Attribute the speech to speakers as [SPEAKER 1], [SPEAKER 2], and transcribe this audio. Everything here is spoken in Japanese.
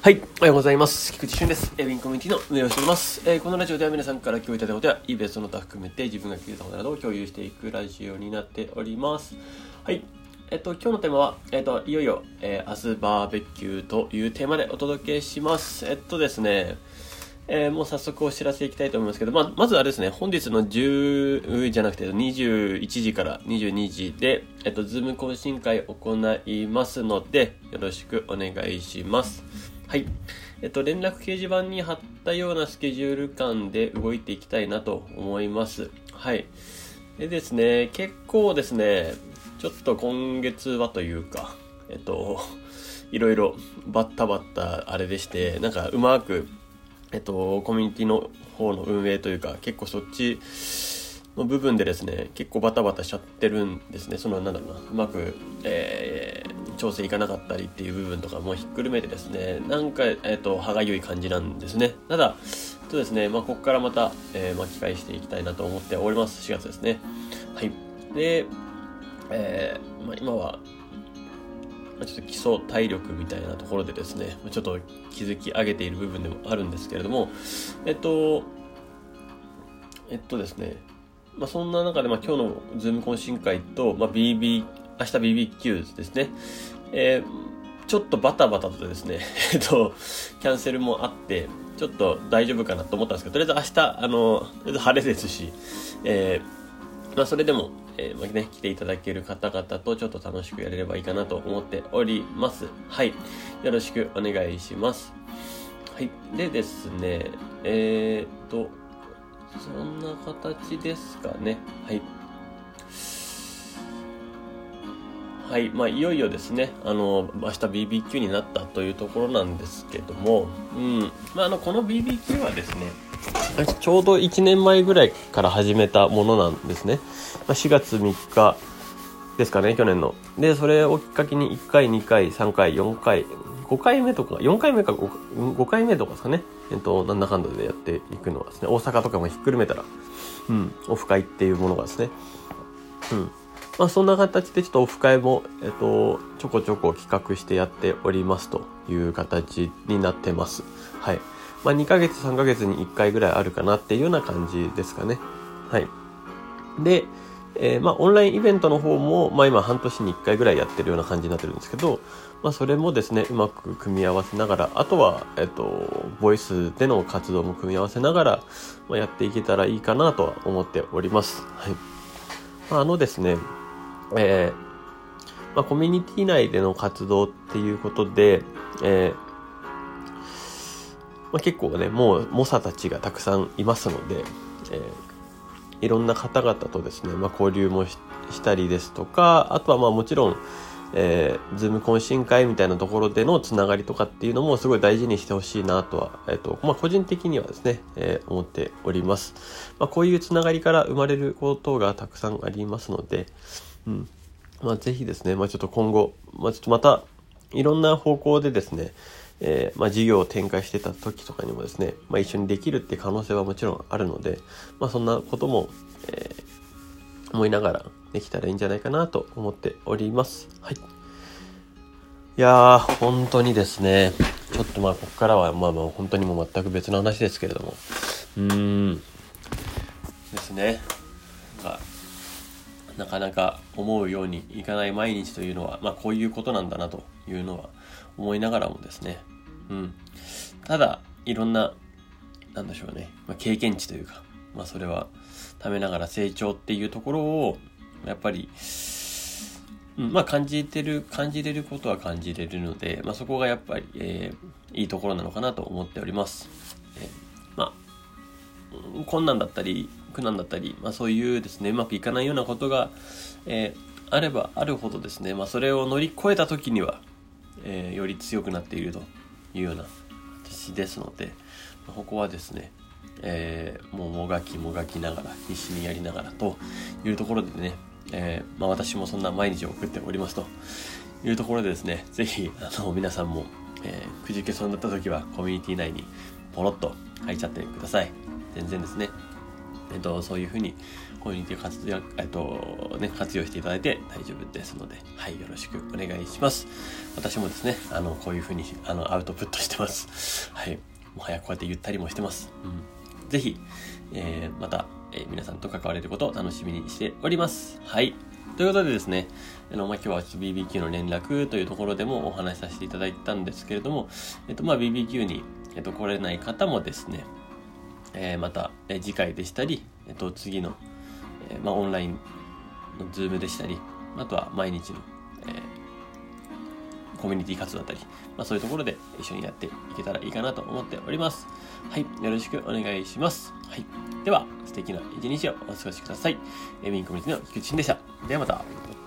[SPEAKER 1] はい、おはようございます。菊池俊です。エビンコミュニティの運営をしております。えー、このラジオでは皆さんから共有いただいたことや、イベントの他含めて自分が聞いたことなどを共有していくラジオになっております。はい。えっと、今日のテーマは、えっと、いよいよ、えー、明日バーベキューというテーマでお届けします。えっとですね、えー、もう早速お知らせいきたいと思いますけど、ままずはですね、本日の10じゃなくて21時から22時で、えっと、ズーム懇親会行いますので、よろしくお願いします。はい。えっと、連絡掲示板に貼ったようなスケジュール感で動いていきたいなと思います。はい。でですね、結構ですね、ちょっと今月はというか、えっと、いろいろバッタバッタあれでして、なんかうまくえっと、コミュニティの方の運営というか、結構そっちの部分でですね、結構バタバタしちゃってるんですね。その、なんだろうな、うまく、え、調整いかなかったりっていう部分とかもひっくるめてですね、なんか、えっと、歯がゆい感じなんですね。ただ、そうですね、まあ、ここからまた、えー、巻き返していきたいなと思っております。4月ですね。はい。で、えー、まあ、今は、ちょっと基礎体力みたいなところでですね、ちょっと築き上げている部分でもあるんですけれども、えっと、えっとですね、まあ、そんな中で、まあ、今日のズーム懇親会と、まあ、BB、明日 BBQ ですね、えー、ちょっとバタバタとですね、えっと、キャンセルもあって、ちょっと大丈夫かなと思ったんですけど、とりあえず明日、あの、とりあえず晴れですし、えー、まあ、それでも、えー、まあ、ね、来ていただける方々とちょっと楽しくやれればいいかなと思っております。はい。よろしくお願いします。はい。でですね、えー、っと、そんな形ですかね。はい。はい。まあ、いよいよですね、あの、明日 BBQ になったというところなんですけども、うん。まあ、あの、この BBQ はですね、ちょうど1年前ぐらいから始めたものなんですね。まあ、4月3日ですかね、去年の。で、それをきっかけに1回、2回、3回、4回、5回目とか、4回目か 5, 5回目とかですかね。えっと、なんだかんだでやっていくのはですね、大阪とかもひっくるめたら、うん、オフ会っていうものがですね、うん。まあ、そんな形でちょっとオフ会も、えっと、ちょこちょこ企画してやっておりますという形になってます。はい。まあ、2ヶ月、3ヶ月に1回ぐらいあるかなっていうような感じですかね。はい。で、えー、まあ、オンラインイベントの方も、まあ、今半年に1回ぐらいやってるような感じになってるんですけど、まあ、それもですね、うまく組み合わせながら、あとは、えっ、と、ボイスでの活動も組み合わせながら、まあ、やっていけたらいいかなとは思っております。はい。あのですね、えー、まあ、コミュニティ内での活動っていうことで、えーまあ、結構ね、もう猛者たちがたくさんいますので、えー、いろんな方々とですね、まあ、交流もしたりですとか、あとはまあもちろん、えー、ズーム懇親会みたいなところでのつながりとかっていうのもすごい大事にしてほしいなとは、えっ、ー、と、まあ、個人的にはですね、えー、思っております。まあ、こういうつながりから生まれることがたくさんありますので、うん。まあ、ぜひですね、まあ、ちょっと今後、まあ、ちょっとまた、いろんな方向でですね、えー、まあ、事業を展開してた時とかにもですね、まあ、一緒にできるって可能性はもちろんあるので、まあ、そんなことも、えー、思いながらできたらいいんじゃないかなと思っております。はい。いやー、本当にですね、ちょっとまあ、ここからはまあまあ、本当にもう全く別の話ですけれども、うーん、ですね。なかなか思うようにいかない毎日というのは、まあ、こういうことなんだなというのは思いながらもですね、うん。ただ、いろんな、なんでしょうね、まあ、経験値というか、まあ、それは、ためながら成長っていうところを、やっぱり、うん、まあ、感じてる、感じれることは感じれるので、まあ、そこがやっぱり、えー、いいところなのかなと思っております。えー、まあ、困難だったり、苦難だったり、まあ、そういうですね、うまくいかないようなことが、えー、あればあるほどですね、まあ、それを乗り越えた時には、えー、より強くなっているというような形ですので、まここはですね、えー、もうもがきもがきながら必死にやりながらというところでね、え、まあ、私もそんな毎日を送っておりますというところでですね、ぜひあの皆さんも、え、くじけそうになった時はコミュニティ内にポロッと入っちゃってください。全然ですね。えっと、そういうふうにコミュニティ活用、えっと、ね、活用していただいて大丈夫ですので、はい、よろしくお願いします。私もですね、あの、こういうふうに、あの、アウトプットしてます。はい。もはやこうやって言ったりもしてます。うん。ぜひ、えー、また、えー、皆さんと関われることを楽しみにしております。はい。ということでですね、あの、まあ、今日は BBQ の連絡というところでもお話しさせていただいたんですけれども、えっと、まあ、BBQ に、えっと、来れない方もですね、えー、また、え、次回でしたり、えっと、次の、え、まあ、オンラインのズームでしたり、あとは毎日の、え、コミュニティ活動だったり、まあ、そういうところで一緒にやっていけたらいいかなと思っております。はい。よろしくお願いします。はい。では、素敵な一日をお過ごしください。エミンコミュニティの菊池でした。ではまた。